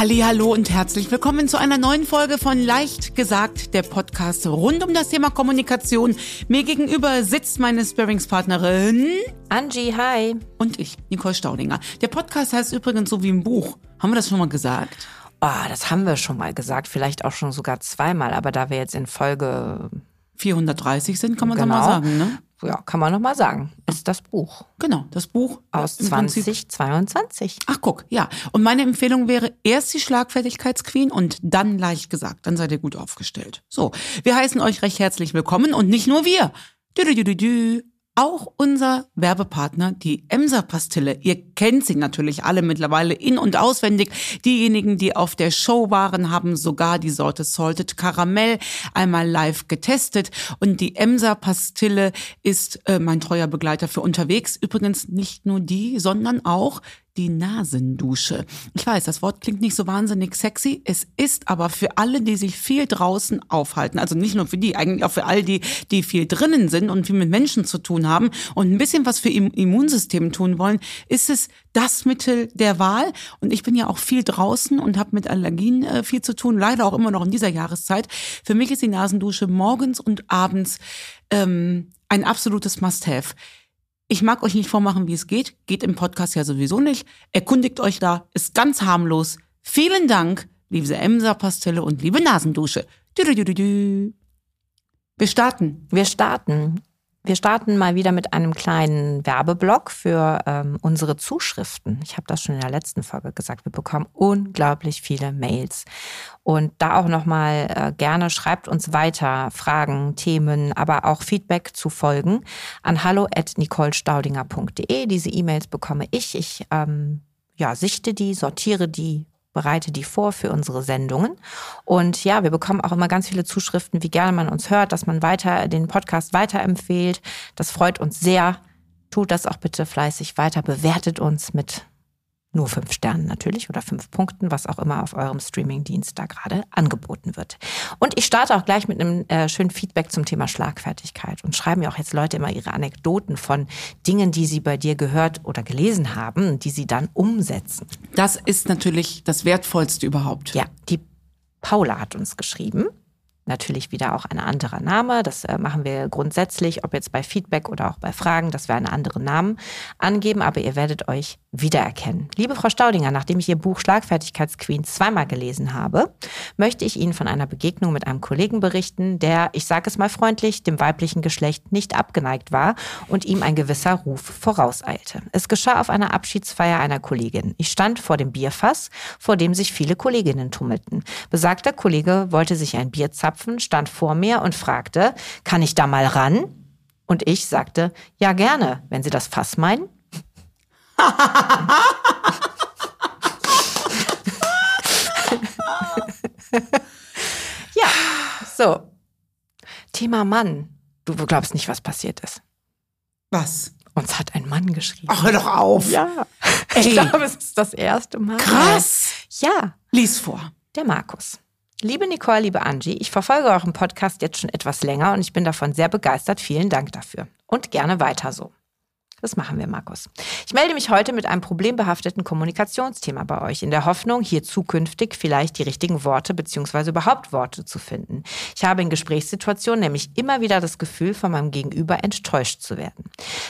Hallo und herzlich willkommen zu einer neuen Folge von Leicht gesagt, der Podcast rund um das Thema Kommunikation. Mir gegenüber sitzt meine Sparringspartnerin Angie, hi. Und ich, Nicole Staudinger. Der Podcast heißt übrigens so wie im Buch. Haben wir das schon mal gesagt? Oh, das haben wir schon mal gesagt, vielleicht auch schon sogar zweimal, aber da wir jetzt in Folge 430 sind, kann man genau, doch mal sagen, ne? Ja, kann man noch mal sagen. Ist das Buch. Genau, das Buch aus 2022. Ach guck, ja. Und meine Empfehlung wäre erst die Schlagfertigkeitsqueen und dann leicht gesagt. Dann seid ihr gut aufgestellt. So, wir heißen euch recht herzlich willkommen und nicht nur wir. -dü -dü -dü auch unser Werbepartner, die Emser Pastille. Ihr kennt sie natürlich alle mittlerweile in- und auswendig. Diejenigen, die auf der Show waren, haben sogar die Sorte Salted Caramel einmal live getestet. Und die Emser Pastille ist äh, mein treuer Begleiter für unterwegs. Übrigens nicht nur die, sondern auch die Nasendusche. Ich weiß, das Wort klingt nicht so wahnsinnig sexy. Es ist aber für alle, die sich viel draußen aufhalten, also nicht nur für die, eigentlich auch für all die, die viel drinnen sind und viel mit Menschen zu tun haben und ein bisschen was für Immunsystem tun wollen, ist es das Mittel der Wahl. Und ich bin ja auch viel draußen und habe mit Allergien äh, viel zu tun, leider auch immer noch in dieser Jahreszeit. Für mich ist die Nasendusche morgens und abends ähm, ein absolutes Must-Have. Ich mag euch nicht vormachen, wie es geht. Geht im Podcast ja sowieso nicht. Erkundigt euch da. Ist ganz harmlos. Vielen Dank, liebe Emser-Pastille und liebe Nasendusche. Du, du, du, du, Wir starten. Wir starten. Wir starten mal wieder mit einem kleinen Werbeblock für ähm, unsere Zuschriften. Ich habe das schon in der letzten Folge gesagt. Wir bekommen unglaublich viele Mails. Und da auch nochmal äh, gerne schreibt uns weiter Fragen, Themen, aber auch Feedback zu Folgen an hallo.nicolestaudinger.de. Diese E-Mails bekomme ich. Ich ähm, ja, sichte die, sortiere die, bereite die vor für unsere Sendungen. Und ja, wir bekommen auch immer ganz viele Zuschriften, wie gerne man uns hört, dass man weiter den Podcast weiterempfehlt. Das freut uns sehr. Tut das auch bitte fleißig weiter, bewertet uns mit nur fünf Sternen natürlich oder fünf Punkten, was auch immer auf eurem Streamingdienst da gerade angeboten wird. Und ich starte auch gleich mit einem äh, schönen Feedback zum Thema Schlagfertigkeit und schreiben mir auch jetzt Leute immer ihre Anekdoten von Dingen, die sie bei dir gehört oder gelesen haben, die sie dann umsetzen. Das ist natürlich das Wertvollste überhaupt. Ja, die Paula hat uns geschrieben natürlich wieder auch ein anderer Name. Das äh, machen wir grundsätzlich, ob jetzt bei Feedback oder auch bei Fragen, dass wir einen anderen Namen angeben, aber ihr werdet euch wiedererkennen. Liebe Frau Staudinger, nachdem ich Ihr Buch Schlagfertigkeitsqueen zweimal gelesen habe, möchte ich Ihnen von einer Begegnung mit einem Kollegen berichten, der, ich sage es mal freundlich, dem weiblichen Geschlecht nicht abgeneigt war und ihm ein gewisser Ruf vorauseilte. Es geschah auf einer Abschiedsfeier einer Kollegin. Ich stand vor dem Bierfass, vor dem sich viele Kolleginnen tummelten. Besagter Kollege wollte sich ein Bier zapfen, stand vor mir und fragte, kann ich da mal ran? Und ich sagte, ja gerne, wenn Sie das Fass meinen. ja, so. Thema Mann. Du glaubst nicht, was passiert ist. Was? Uns hat ein Mann geschrieben. Ach, hör doch auf. Ja. Ey. Ich glaube, es ist das erste Mal. Krass. Ja. Lies vor. Der Markus. Liebe Nicole, liebe Angie, ich verfolge euren Podcast jetzt schon etwas länger und ich bin davon sehr begeistert. Vielen Dank dafür. Und gerne weiter so. Das machen wir, Markus. Ich melde mich heute mit einem problembehafteten Kommunikationsthema bei euch, in der Hoffnung, hier zukünftig vielleicht die richtigen Worte bzw. überhaupt Worte zu finden. Ich habe in Gesprächssituationen nämlich immer wieder das Gefühl, von meinem Gegenüber enttäuscht zu werden.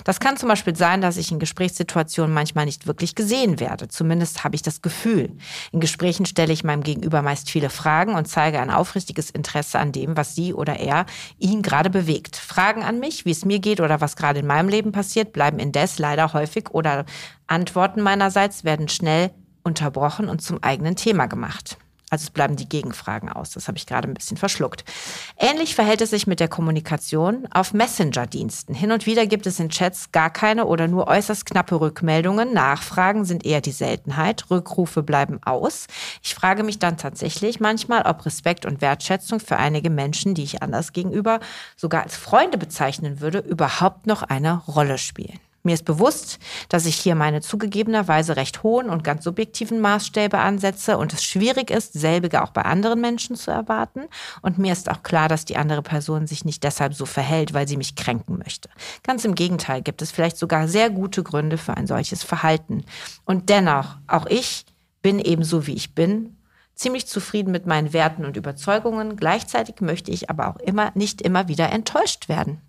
Das kann zum Beispiel sein, dass ich in Gesprächssituationen manchmal nicht wirklich gesehen werde. Zumindest habe ich das Gefühl. In Gesprächen stelle ich meinem Gegenüber meist viele Fragen und zeige ein aufrichtiges Interesse an dem, was sie oder er ihn gerade bewegt. Fragen an mich, wie es mir geht oder was gerade in meinem Leben passiert, bleiben indes leider häufig oder Antworten meinerseits werden schnell unterbrochen und zum eigenen Thema gemacht. Also es bleiben die Gegenfragen aus. Das habe ich gerade ein bisschen verschluckt. Ähnlich verhält es sich mit der Kommunikation auf Messenger-Diensten. Hin und wieder gibt es in Chats gar keine oder nur äußerst knappe Rückmeldungen. Nachfragen sind eher die Seltenheit. Rückrufe bleiben aus. Ich frage mich dann tatsächlich manchmal, ob Respekt und Wertschätzung für einige Menschen, die ich anders gegenüber sogar als Freunde bezeichnen würde, überhaupt noch eine Rolle spielen. Mir ist bewusst, dass ich hier meine zugegebenerweise recht hohen und ganz subjektiven Maßstäbe ansetze und es schwierig ist, selbige auch bei anderen Menschen zu erwarten. Und mir ist auch klar, dass die andere Person sich nicht deshalb so verhält, weil sie mich kränken möchte. Ganz im Gegenteil gibt es vielleicht sogar sehr gute Gründe für ein solches Verhalten. Und dennoch, auch ich bin ebenso wie ich bin ziemlich zufrieden mit meinen Werten und Überzeugungen. Gleichzeitig möchte ich aber auch immer nicht immer wieder enttäuscht werden.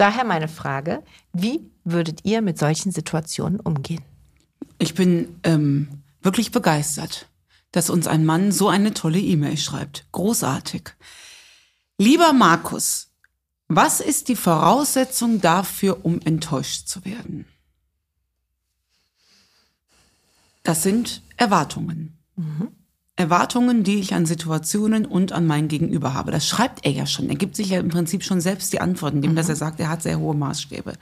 Daher meine Frage, wie würdet ihr mit solchen Situationen umgehen? Ich bin ähm, wirklich begeistert, dass uns ein Mann so eine tolle E-Mail schreibt. Großartig. Lieber Markus, was ist die Voraussetzung dafür, um enttäuscht zu werden? Das sind Erwartungen. Mhm. Erwartungen, die ich an Situationen und an mein Gegenüber habe. Das schreibt er ja schon. Er gibt sich ja im Prinzip schon selbst die Antworten, indem mhm. dass er sagt, er hat sehr hohe Maßstäbe.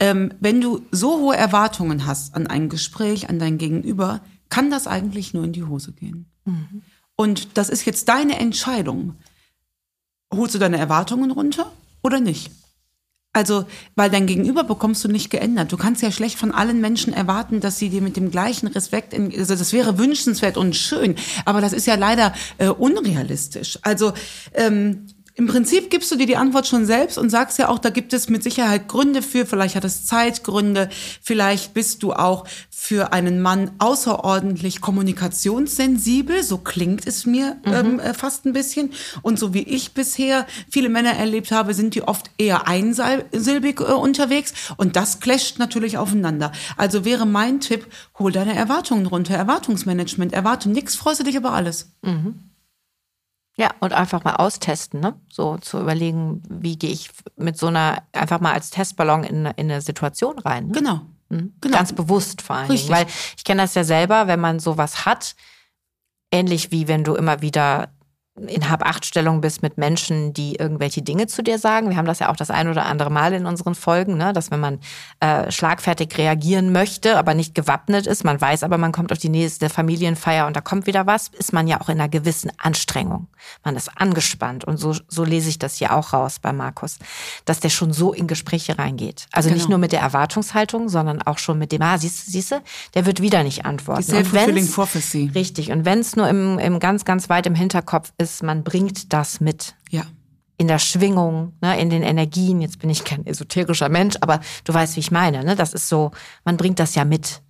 Ähm, wenn du so hohe Erwartungen hast an ein Gespräch, an dein Gegenüber, kann das eigentlich nur in die Hose gehen. Mhm. Und das ist jetzt deine Entscheidung. Holst du deine Erwartungen runter oder nicht? Also, weil dein Gegenüber bekommst du nicht geändert. Du kannst ja schlecht von allen Menschen erwarten, dass sie dir mit dem gleichen Respekt, in, also das wäre wünschenswert und schön, aber das ist ja leider äh, unrealistisch. Also ähm, im Prinzip gibst du dir die Antwort schon selbst und sagst ja auch, da gibt es mit Sicherheit Gründe für, vielleicht hat es Zeitgründe, vielleicht bist du auch für einen Mann außerordentlich kommunikationssensibel, so klingt es mir mhm. ähm, äh, fast ein bisschen. Und so wie ich bisher viele Männer erlebt habe, sind die oft eher einsilbig äh, unterwegs und das clasht natürlich aufeinander. Also wäre mein Tipp, hol deine Erwartungen runter, Erwartungsmanagement, erwarte nichts, freust du dich über alles. Mhm. Ja, und einfach mal austesten, ne? So zu überlegen, wie gehe ich mit so einer, einfach mal als Testballon in, in eine Situation rein. Ne? Genau. Mhm. genau. Ganz bewusst vor allem. Weil ich kenne das ja selber, wenn man sowas hat, ähnlich wie wenn du immer wieder in Hab-Acht-Stellung bist mit Menschen, die irgendwelche Dinge zu dir sagen. Wir haben das ja auch das ein oder andere Mal in unseren Folgen, ne? dass wenn man äh, schlagfertig reagieren möchte, aber nicht gewappnet ist, man weiß aber, man kommt auf die nächste Familienfeier und da kommt wieder was, ist man ja auch in einer gewissen Anstrengung. Man ist angespannt und so, so lese ich das hier auch raus bei Markus, dass der schon so in Gespräche reingeht. Also genau. nicht nur mit der Erwartungshaltung, sondern auch schon mit dem, ah, siehst du, siehst du, der wird wieder nicht antworten. Die self-fulfilling prophecy. Richtig. Und wenn es nur im, im ganz, ganz weit im Hinterkopf ist, ist, man bringt das mit. Ja. In der Schwingung, ne, in den Energien. Jetzt bin ich kein esoterischer Mensch, aber du weißt, wie ich meine. Ne? Das ist so, man bringt das ja mit,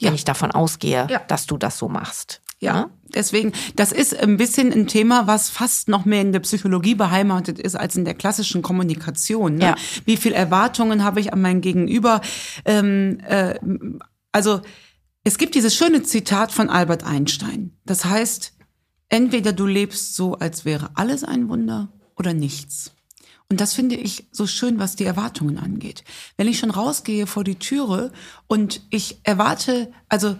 ja. wenn ich davon ausgehe, ja. dass du das so machst. Ja, ne? deswegen, das ist ein bisschen ein Thema, was fast noch mehr in der Psychologie beheimatet ist als in der klassischen Kommunikation. Ne? Ja. Wie viel Erwartungen habe ich an mein Gegenüber? Ähm, äh, also es gibt dieses schöne Zitat von Albert Einstein. Das heißt, entweder du lebst so, als wäre alles ein Wunder oder nichts. Und das finde ich so schön, was die Erwartungen angeht. Wenn ich schon rausgehe vor die Türe und ich erwarte, also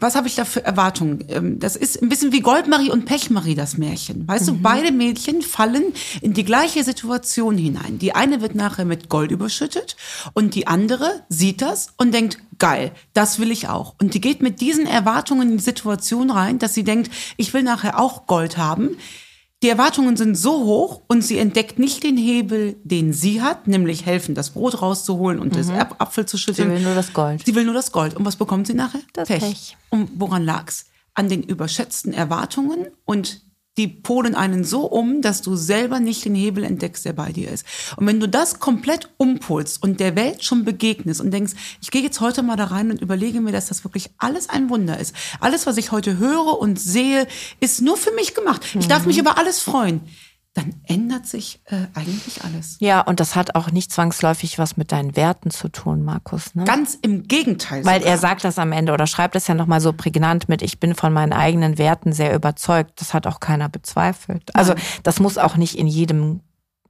was habe ich da für Erwartungen? Ähm, das ist ein bisschen wie Goldmarie und Pechmarie, das Märchen. Weißt mhm. du, beide Mädchen fallen in die gleiche Situation hinein. Die eine wird nachher mit Gold überschüttet und die andere sieht das und denkt, geil, das will ich auch. Und die geht mit diesen Erwartungen in die Situation rein, dass sie denkt, ich will nachher auch Gold haben. Die Erwartungen sind so hoch und sie entdeckt nicht den Hebel, den sie hat, nämlich helfen, das Brot rauszuholen und mhm. das Apfel zu schütteln. Sie will nur das Gold. Sie will nur das Gold. Und was bekommt sie nachher? Das Pech. Pech. Und woran lag's? An den überschätzten Erwartungen und die polen einen so um, dass du selber nicht den Hebel entdeckst, der bei dir ist. Und wenn du das komplett umpolst und der Welt schon begegnest und denkst, ich gehe jetzt heute mal da rein und überlege mir, dass das wirklich alles ein Wunder ist. Alles, was ich heute höre und sehe, ist nur für mich gemacht. Ich darf mich mhm. über alles freuen dann ändert sich äh, eigentlich alles. Ja, und das hat auch nicht zwangsläufig was mit deinen Werten zu tun, Markus. Ne? Ganz im Gegenteil. Weil sogar. er sagt das am Ende oder schreibt es ja nochmal so prägnant mit, ich bin von meinen eigenen Werten sehr überzeugt. Das hat auch keiner bezweifelt. Also das muss auch nicht in jedem,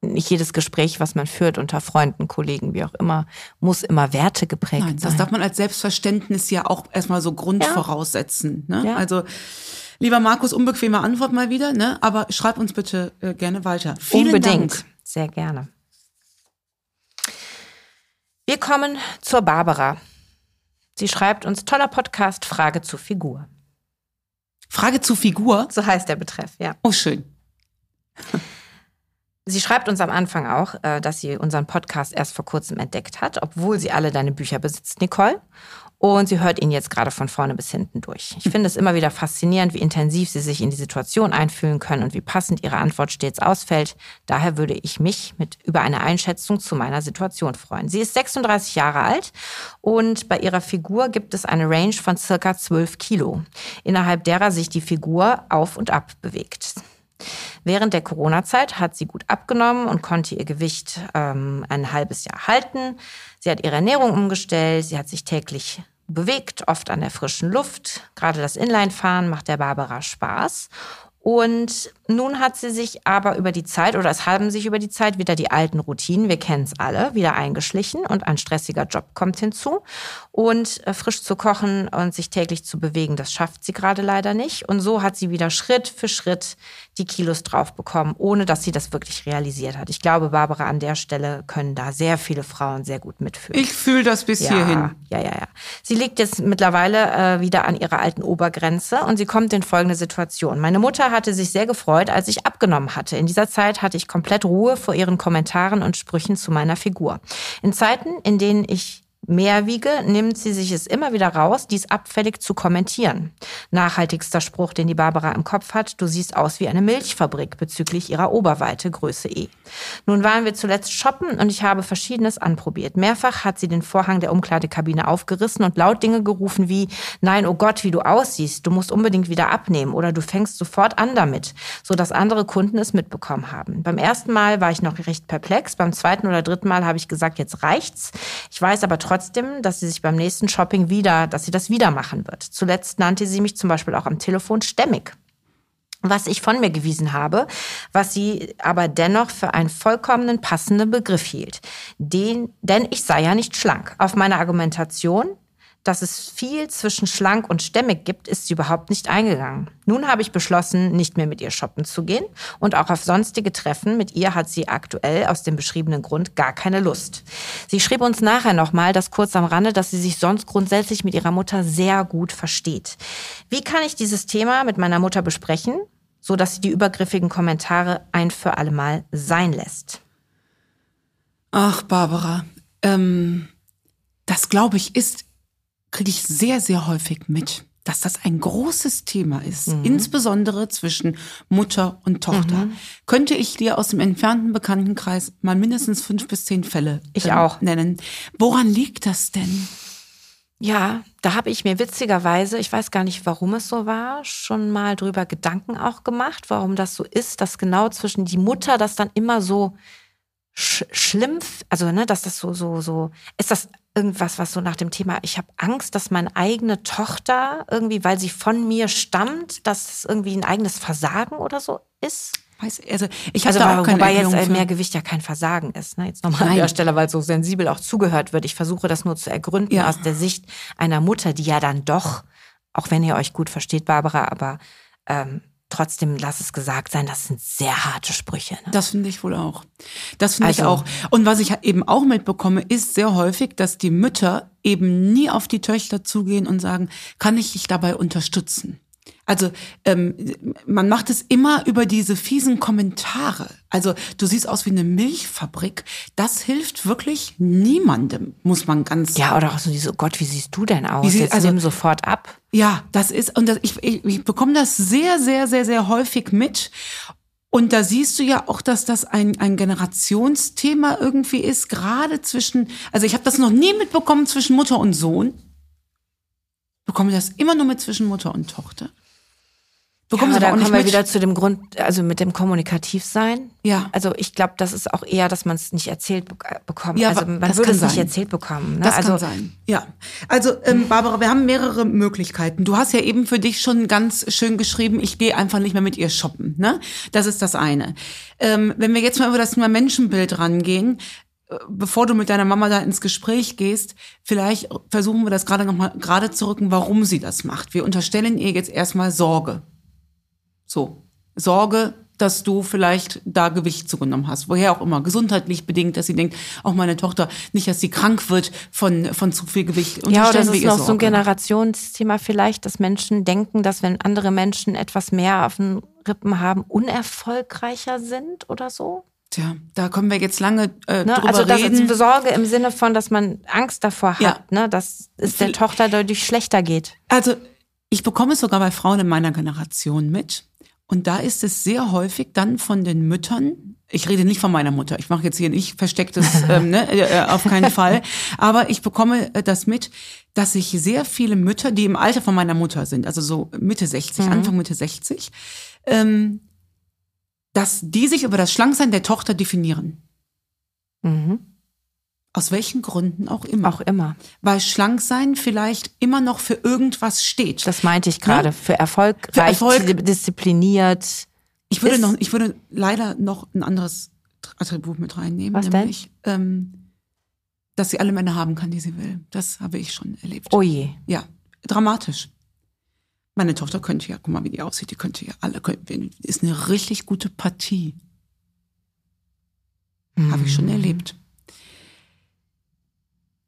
nicht jedes Gespräch, was man führt unter Freunden, Kollegen, wie auch immer, muss immer Werte geprägt Nein, sein. Das darf man als Selbstverständnis ja auch erstmal so grundvoraussetzen. Ja. Ne? Ja. Also Lieber Markus, unbequeme Antwort mal wieder, ne? aber schreib uns bitte äh, gerne weiter. Vielen Unbedingt, Dank. sehr gerne. Wir kommen zur Barbara. Sie schreibt uns toller Podcast, Frage zu Figur. Frage zu Figur? So heißt der Betreff, ja. Oh, schön. Sie schreibt uns am Anfang auch, äh, dass sie unseren Podcast erst vor kurzem entdeckt hat, obwohl sie alle deine Bücher besitzt, Nicole und sie hört ihn jetzt gerade von vorne bis hinten durch. Ich finde es immer wieder faszinierend, wie intensiv sie sich in die Situation einfühlen können und wie passend ihre Antwort stets ausfällt. Daher würde ich mich mit über eine Einschätzung zu meiner Situation freuen. Sie ist 36 Jahre alt und bei ihrer Figur gibt es eine Range von circa 12 Kilo, innerhalb derer sich die Figur auf und ab bewegt. Während der Corona-Zeit hat sie gut abgenommen und konnte ihr Gewicht ähm, ein halbes Jahr halten. Sie hat ihre Ernährung umgestellt, sie hat sich täglich bewegt, oft an der frischen Luft. Gerade das Inlinefahren macht der Barbara Spaß. Und nun hat sie sich aber über die Zeit oder es haben sich über die Zeit wieder die alten Routinen, wir kennen es alle, wieder eingeschlichen und ein stressiger Job kommt hinzu. Und äh, frisch zu kochen und sich täglich zu bewegen, das schafft sie gerade leider nicht. Und so hat sie wieder Schritt für Schritt die Kilos drauf bekommen, ohne dass sie das wirklich realisiert hat. Ich glaube, Barbara, an der Stelle können da sehr viele Frauen sehr gut mitfühlen. Ich fühle das bis ja, hierhin. Ja, ja, ja. Sie liegt jetzt mittlerweile äh, wieder an ihrer alten Obergrenze und sie kommt in folgende Situation. Meine Mutter hatte sich sehr gefreut, als ich abgenommen hatte. In dieser Zeit hatte ich komplett Ruhe vor ihren Kommentaren und Sprüchen zu meiner Figur. In Zeiten, in denen ich mehr wiege, nimmt sie sich es immer wieder raus, dies abfällig zu kommentieren. Nachhaltigster Spruch, den die Barbara im Kopf hat, du siehst aus wie eine Milchfabrik bezüglich ihrer Oberweite, Größe E. Nun waren wir zuletzt shoppen und ich habe verschiedenes anprobiert. Mehrfach hat sie den Vorhang der Umkleidekabine aufgerissen und laut Dinge gerufen wie, nein, oh Gott, wie du aussiehst, du musst unbedingt wieder abnehmen oder du fängst sofort an damit, so dass andere Kunden es mitbekommen haben. Beim ersten Mal war ich noch recht perplex, beim zweiten oder dritten Mal habe ich gesagt, jetzt reicht's. Ich weiß aber trotzdem, dass sie sich beim nächsten Shopping wieder, dass sie das wieder machen wird. Zuletzt nannte sie mich zum Beispiel auch am Telefon stämmig was ich von mir gewiesen habe, was sie aber dennoch für einen vollkommenen passenden Begriff hielt. Den, denn ich sei ja nicht schlank. Auf meine Argumentation, dass es viel zwischen schlank und stämmig gibt, ist sie überhaupt nicht eingegangen. Nun habe ich beschlossen, nicht mehr mit ihr shoppen zu gehen und auch auf sonstige Treffen mit ihr hat sie aktuell aus dem beschriebenen Grund gar keine Lust. Sie schrieb uns nachher nochmal, das kurz am Rande, dass sie sich sonst grundsätzlich mit ihrer Mutter sehr gut versteht. Wie kann ich dieses Thema mit meiner Mutter besprechen, so dass sie die übergriffigen Kommentare ein für alle Mal sein lässt? Ach, Barbara, ähm, das glaube ich ist kriege ich sehr, sehr häufig mit, dass das ein großes Thema ist, mhm. insbesondere zwischen Mutter und Tochter. Mhm. Könnte ich dir aus dem entfernten Bekanntenkreis mal mindestens fünf bis zehn Fälle ich äh, auch. nennen. Woran liegt das denn? Ja, da habe ich mir witzigerweise, ich weiß gar nicht, warum es so war, schon mal drüber Gedanken auch gemacht, warum das so ist, dass genau zwischen die Mutter das dann immer so sch schlimm, also ne, dass das so so so ist das irgendwas, was so nach dem Thema, ich habe Angst, dass meine eigene Tochter irgendwie, weil sie von mir stammt, dass es irgendwie ein eigenes Versagen oder so ist? Weiß, also ich habe also, da auch keine wobei jetzt äh, mehr Gewicht ja kein Versagen ist. Ne? Jetzt nochmal an der Stelle, weil so sensibel auch zugehört wird. Ich versuche das nur zu ergründen ja. aus der Sicht einer Mutter, die ja dann doch, auch wenn ihr euch gut versteht, Barbara, aber ähm, trotzdem lass es gesagt sein, das sind sehr harte Sprüche. Ne? Das finde ich wohl auch. Das finde also, ich auch. Und was ich eben auch mitbekomme, ist sehr häufig, dass die Mütter eben nie auf die Töchter zugehen und sagen, kann ich dich dabei unterstützen? Also ähm, man macht es immer über diese fiesen Kommentare. Also du siehst aus wie eine Milchfabrik. Das hilft wirklich niemandem, muss man ganz Ja, oder auch so diese, oh Gott, wie siehst du denn aus? Sie, Jetzt also, nimm sofort ab. Ja, das ist, und das, ich, ich, ich bekomme das sehr, sehr, sehr, sehr häufig mit. Und da siehst du ja auch, dass das ein, ein Generationsthema irgendwie ist, gerade zwischen, also ich habe das noch nie mitbekommen zwischen Mutter und Sohn. Bekomme das immer nur mit zwischen Mutter und Tochter. Bekommen ja, da kommen wir wieder zu dem Grund, also mit dem Kommunikativsein. Ja. Also ich glaube, das ist auch eher, dass man es nicht erzählt äh, bekommt. Ja, also man würde es nicht erzählt bekommen. Ne? Das also, kann sein. Ja. Also ähm, Barbara, wir haben mehrere Möglichkeiten. Du hast ja eben für dich schon ganz schön geschrieben, ich gehe einfach nicht mehr mit ihr shoppen. Ne? Das ist das eine. Ähm, wenn wir jetzt mal über das Thema Menschenbild rangehen, äh, bevor du mit deiner Mama da ins Gespräch gehst, vielleicht versuchen wir das gerade noch mal gerade zu rücken, warum sie das macht. Wir unterstellen ihr jetzt erstmal Sorge. So, Sorge, dass du vielleicht da Gewicht zugenommen hast, woher auch immer, gesundheitlich bedingt, dass sie denkt, auch meine Tochter, nicht, dass sie krank wird von, von zu viel Gewicht. Ja, oder das ist noch Sorge. so ein Generationsthema vielleicht, dass Menschen denken, dass wenn andere Menschen etwas mehr auf den Rippen haben, unerfolgreicher sind oder so. Tja, da können wir jetzt lange äh, Ne? drüber Also das reden. ist Sorge im Sinne von, dass man Angst davor hat, Ja. ne? dass es der Tochter dadurch schlechter geht. Also ich bekomme es sogar bei Frauen in meiner Generation mit. Und da ist es sehr häufig dann von den Müttern, ich rede nicht von meiner Mutter, ich mache jetzt hier nicht verstecktes, ähm, ne, äh, auf keinen Fall, aber ich bekomme äh, das mit, dass sich sehr viele Mütter, die im Alter von meiner Mutter sind, also so Mitte 60, Anfang Mitte 60, ähm, dass die sich über das Schlanksein der Tochter definieren. Mhm. Aus welchen Gründen auch immer. Auch immer. Weil Schlanksein vielleicht immer noch für irgendwas steht. Das meinte ich gerade. Für Erfolg, Für Erfolg. diszipliniert. Ich würde noch, ich würde leider noch ein anderes Attribut mit reinnehmen, Was denn? nämlich, ähm, dass sie alle Männer haben kann, die sie will. Das habe ich schon erlebt. Oh je. Ja, dramatisch. Meine Tochter könnte ja, guck mal, wie die aussieht, die könnte ja alle, ist eine richtig gute Partie. Habe ich schon Mhm. erlebt.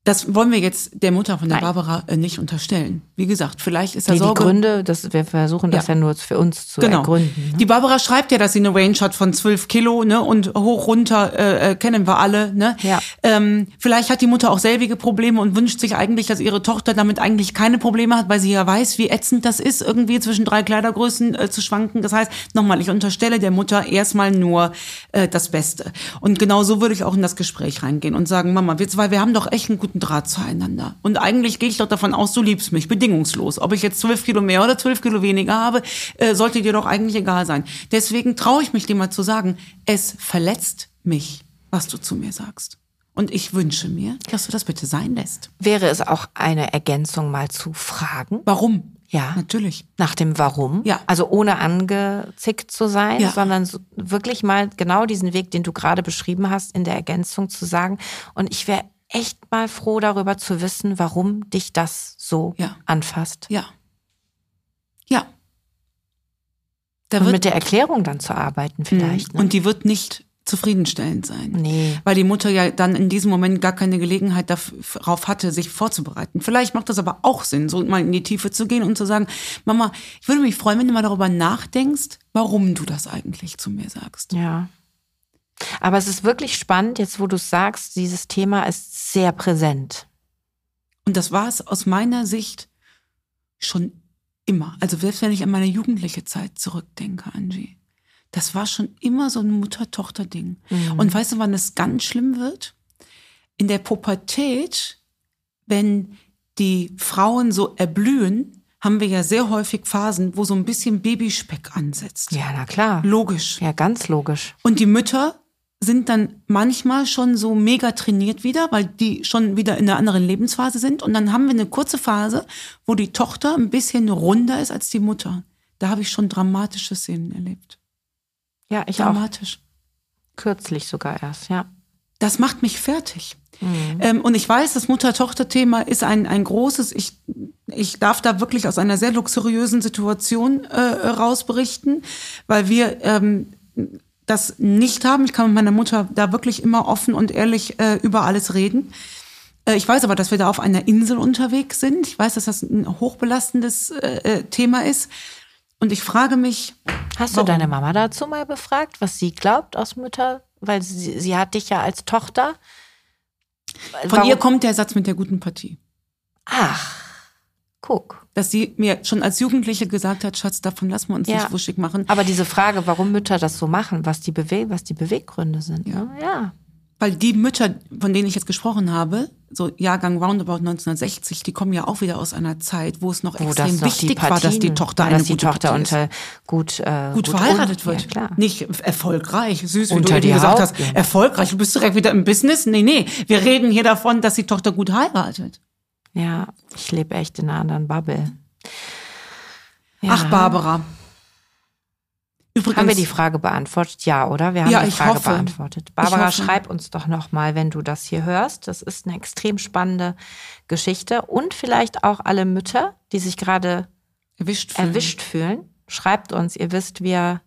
Das wollen wir jetzt der Mutter von der Nein. Barbara äh, nicht unterstellen. Wie gesagt, vielleicht ist da Nee, die Sorge. Gründe, das, wir versuchen das ja, Ja. nur für uns zu Genau. ergründen. Ne? Die Barbara schreibt ja, dass sie eine Range hat von 12 Kilo, ne, und hoch runter äh, äh, kennen wir alle, ne. Ja. Ähm, vielleicht hat die Mutter auch selbige Probleme und wünscht sich eigentlich, dass ihre Tochter damit eigentlich keine Probleme hat, weil sie ja weiß, wie ätzend das ist, irgendwie zwischen drei Kleidergrößen äh, zu schwanken. Das heißt, nochmal, ich unterstelle der Mutter erstmal nur äh, das Beste. Und genau so würde ich auch in das Gespräch reingehen und sagen, Mama, wir zwei, wir haben doch echt einen guten Draht zueinander. Und eigentlich gehe ich doch davon aus, du liebst mich, bedingungslos. Ob ich jetzt zwölf Kilo mehr oder zwölf Kilo weniger habe, äh, sollte dir doch eigentlich egal sein. Deswegen traue ich mich dir mal zu sagen, es verletzt mich, was du zu mir sagst. Und ich wünsche mir, dass du das bitte sein lässt. Wäre es auch eine Ergänzung mal zu fragen? Warum? Ja. Natürlich. Nach dem Warum? Ja. Also ohne angezickt zu sein, Ja. sondern so wirklich mal genau diesen Weg, den du gerade beschrieben hast, in der Ergänzung zu sagen. Und ich wäre echt mal froh darüber zu wissen, warum dich das so Ja. anfasst. Ja. Ja. Da Und wird, mit der Erklärung dann zu arbeiten vielleicht. Ne? und die wird nicht zufriedenstellend sein. Nee. Weil die Mutter ja dann in diesem Moment gar keine Gelegenheit darauf hatte, sich vorzubereiten. Vielleicht macht das aber auch Sinn, so mal in die Tiefe zu gehen und zu sagen, Mama, ich würde mich freuen, wenn du mal darüber nachdenkst, warum du das eigentlich zu mir sagst. Ja. Aber es ist wirklich spannend, jetzt wo du es sagst, dieses Thema ist sehr präsent. Und das war es aus meiner Sicht schon immer. Also selbst wenn ich an meine jugendliche Zeit zurückdenke, Angie. Das war schon immer so ein Mutter-Tochter-Ding. Und weißt du, wann es ganz schlimm wird? In der Pubertät, wenn die Frauen so erblühen, haben wir ja sehr häufig Phasen, wo so ein bisschen Babyspeck ansetzt. Ja, na klar. Logisch. Ja, ganz logisch. Und die Mütter sind dann manchmal schon so mega trainiert wieder, weil die schon wieder in einer anderen Lebensphase sind. Und dann haben wir eine kurze Phase, wo die Tochter ein bisschen runder ist als die Mutter. Da habe ich schon dramatische Szenen erlebt. Ja, ich auch. Dramatisch. Kürzlich sogar erst, ja. Das macht mich fertig. Ähm, und ich weiß, das Mutter-Tochter-Thema ist ein, ein großes, ich, ich darf da wirklich aus einer sehr luxuriösen Situation äh, rausberichten, weil wir ähm, das nicht haben. Ich kann mit meiner Mutter da wirklich immer offen und ehrlich äh, über alles reden. Äh, ich weiß aber, dass wir da auf einer Insel unterwegs sind. Ich weiß, dass das ein hochbelastendes äh, äh, Thema ist. Und ich frage mich, Hast Warum? du deine Mama dazu mal befragt, was sie glaubt aus Mütter? Weil sie, sie hat dich ja als Tochter. von Warum- ihr kommt der Satz mit der guten Partie. Ach, guck. Dass sie mir schon als Jugendliche gesagt hat, Schatz, davon lassen wir uns Ja. nicht wuschig machen. Aber diese Frage, warum Mütter das so machen, was die, Bewe was die Beweggründe sind. Ja. Ne? ja. Weil die Mütter, von denen ich jetzt gesprochen habe, so Jahrgang Roundabout 1960, die kommen ja auch wieder aus einer Zeit, wo es noch Wo extrem das noch wichtig war, dass die Tochter eine dass die gute Tochter unter gut, äh, gut verheiratet un- wird. Ja, klar. Nicht erfolgreich, süß, wie Unter du die eben gesagt Haut hast. gehen. Erfolgreich, du bist direkt wieder im Business. Nee, nee, wir reden hier davon, dass die Tochter gut heiratet. Ja, ich lebe echt in einer anderen Bubble. Ja. Ach, Barbara. Übrigens, Haben wir die Frage beantwortet? Ja, oder? Wir haben Ja, die Frage hoffe. beantwortet. Barbara, schreib uns doch noch mal, wenn du das hier hörst. Das ist eine extrem spannende Geschichte und vielleicht auch alle Mütter, die sich gerade erwischt, fühlen. erwischt fühlen. Schreibt uns. Ihr wisst, wir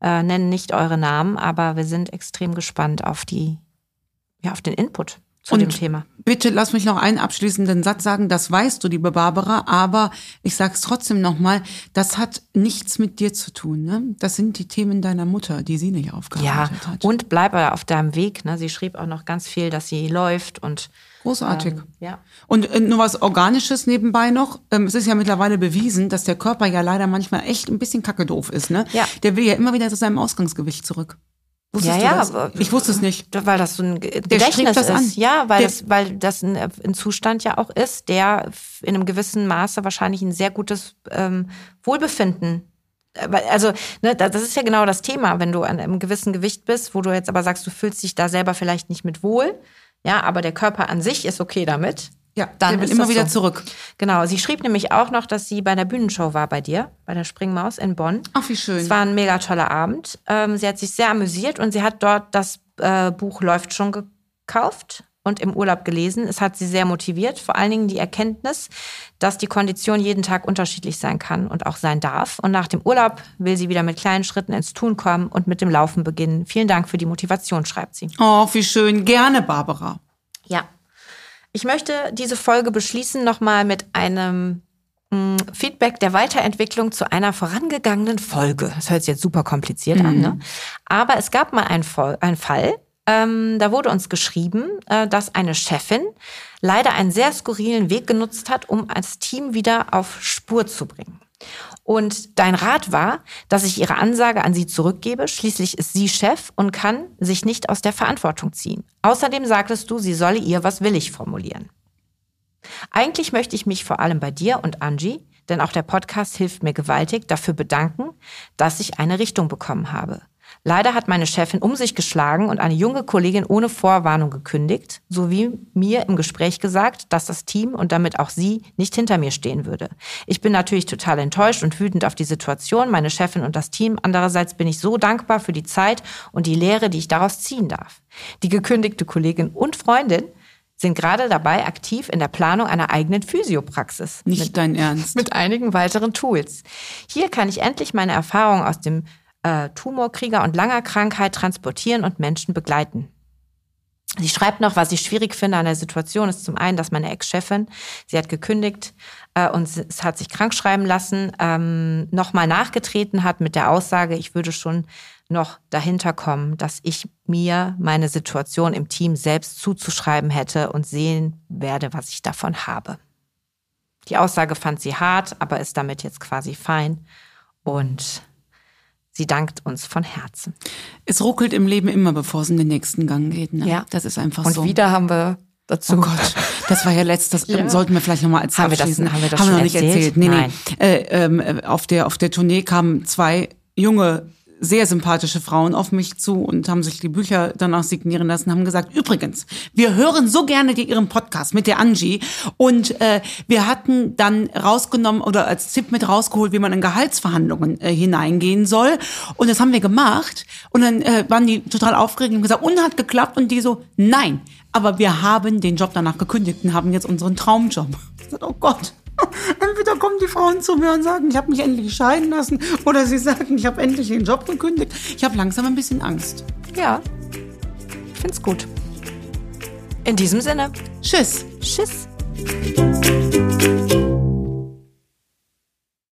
äh, nennen nicht eure Namen, aber wir sind extrem gespannt auf die, ja, auf den Input. Zu Und dem Thema. Bitte lass mich noch einen abschließenden Satz sagen. Das weißt du, liebe Barbara, aber ich sag's trotzdem nochmal, das hat nichts mit dir zu tun. Ne? Das sind die Themen deiner Mutter, die sie nicht Ja, aufgearbeitet hat. und bleib auf deinem Weg. Ne? Sie schrieb auch noch ganz viel, dass sie läuft und Großartig. ähm, ja. Und äh, nur was Organisches nebenbei noch. Ähm, es ist ja mittlerweile bewiesen, dass der Körper ja leider manchmal echt ein bisschen kacke doof ist. Ne? Ja. Der will ja immer wieder zu seinem Ausgangsgewicht zurück. Wusstest Ja, du ja, das? Ich wusste es nicht. Weil das so ein Gedächtnis das ist. an. Ja, weil Der- das, weil das ein, ein Zustand ja auch ist, der in einem gewissen Maße wahrscheinlich ein sehr gutes ähm, Wohlbefinden. äh, Also, ne, da- das ist ja genau das Thema, wenn du an einem gewissen Gewicht bist, wo du jetzt aber sagst, du fühlst dich da selber vielleicht nicht mit wohl. Ja, aber der Körper an sich ist okay damit. Ja, Dann will immer wieder so. zurück. Genau, sie schrieb nämlich auch noch, dass sie bei der Bühnenshow war bei dir, bei der Springmaus in Bonn. Ach, wie schön. Es war ein mega toller Abend. Ähm, sie hat sich sehr amüsiert und sie hat dort das äh, Buch Läuft schon gekauft und im Urlaub gelesen. Es hat sie sehr motiviert, vor allen Dingen die Erkenntnis, dass die Kondition jeden Tag unterschiedlich sein kann und auch sein darf. Und nach dem Urlaub will sie wieder mit kleinen Schritten ins Tun kommen und mit dem Laufen beginnen. Vielen Dank für die Motivation, schreibt sie. Oh, wie schön. Gerne, Barbara. Ja. Ich möchte diese Folge beschließen nochmal mit einem mh, Feedback der Weiterentwicklung zu einer vorangegangenen Folge. Das hört sich jetzt super kompliziert an, ne? Aber es gab mal einen, einen Fall, ähm, da wurde uns geschrieben, äh, dass eine Chefin leider einen sehr skurrilen Weg genutzt hat, um das Team wieder auf Spur zu bringen. Und dein Rat war, dass ich ihre Ansage an sie zurückgebe. Schließlich ist sie Chef und kann sich nicht aus der Verantwortung ziehen. Außerdem sagtest du, sie solle ihr was willig formulieren. Eigentlich möchte ich mich vor allem bei dir und Angie, denn auch der Podcast hilft mir gewaltig, dafür bedanken, dass ich eine Richtung bekommen habe. Leider hat meine Chefin um sich geschlagen und eine junge Kollegin ohne Vorwarnung gekündigt, sowie mir im Gespräch gesagt, dass das Team und damit auch sie nicht hinter mir stehen würde. Ich bin natürlich total enttäuscht und wütend auf die Situation, meine Chefin und das Team. Andererseits bin ich so dankbar für die Zeit und die Lehre, die ich daraus ziehen darf. Die gekündigte Kollegin und Freundin sind gerade dabei aktiv in der Planung einer eigenen Physiopraxis. Nicht dein Ernst. Mit einigen weiteren Tools. Hier kann ich endlich meine Erfahrungen aus dem äh, Tumorkrieger und langer Krankheit transportieren und Menschen begleiten. Sie schreibt noch, was ich schwierig finde an der Situation, ist zum einen, dass meine Ex-Chefin, sie hat gekündigt äh, und es hat sich krank schreiben lassen, ähm, nochmal nachgetreten hat mit der Aussage, ich würde schon noch dahinter kommen, dass ich mir meine Situation im Team selbst zuzuschreiben hätte und sehen werde, was ich davon habe. Die Aussage fand sie hart, aber ist damit jetzt quasi fein und sie dankt uns von Herzen. Es ruckelt im Leben immer, bevor es in den nächsten Gang geht. Ne? Ja. Das ist einfach Und so. wieder haben wir dazu. Oh Gott, das war ja letztes, ähm, sollten wir vielleicht nochmal als Haben wir das- haben wir das haben wir noch nicht erzählt? erzählt. Nee, Nein. nee. Äh, ähm, äh, auf, der, auf der Tournee kamen zwei junge, sehr sympathische Frauen auf mich zu und haben sich die Bücher danach signieren lassen, haben gesagt, übrigens, wir hören so gerne Ihren Podcast mit der Angie. Und äh, wir hatten dann rausgenommen oder als Tipp mit rausgeholt, wie man in Gehaltsverhandlungen äh, hineingehen soll. Und das haben wir gemacht. Und dann äh, waren die total aufgeregt und gesagt, und hat geklappt? Und die so, nein, aber wir haben den Job danach gekündigt und haben jetzt unseren Traumjob. Ich sag, oh Gott. Entweder kommen die Frauen zu mir und sagen, ich habe mich endlich scheiden lassen, oder sie sagen, ich habe endlich den Job gekündigt. Ich habe langsam ein bisschen Angst. Ja, ich find's gut. In diesem Sinne, Tschüss. tschüss.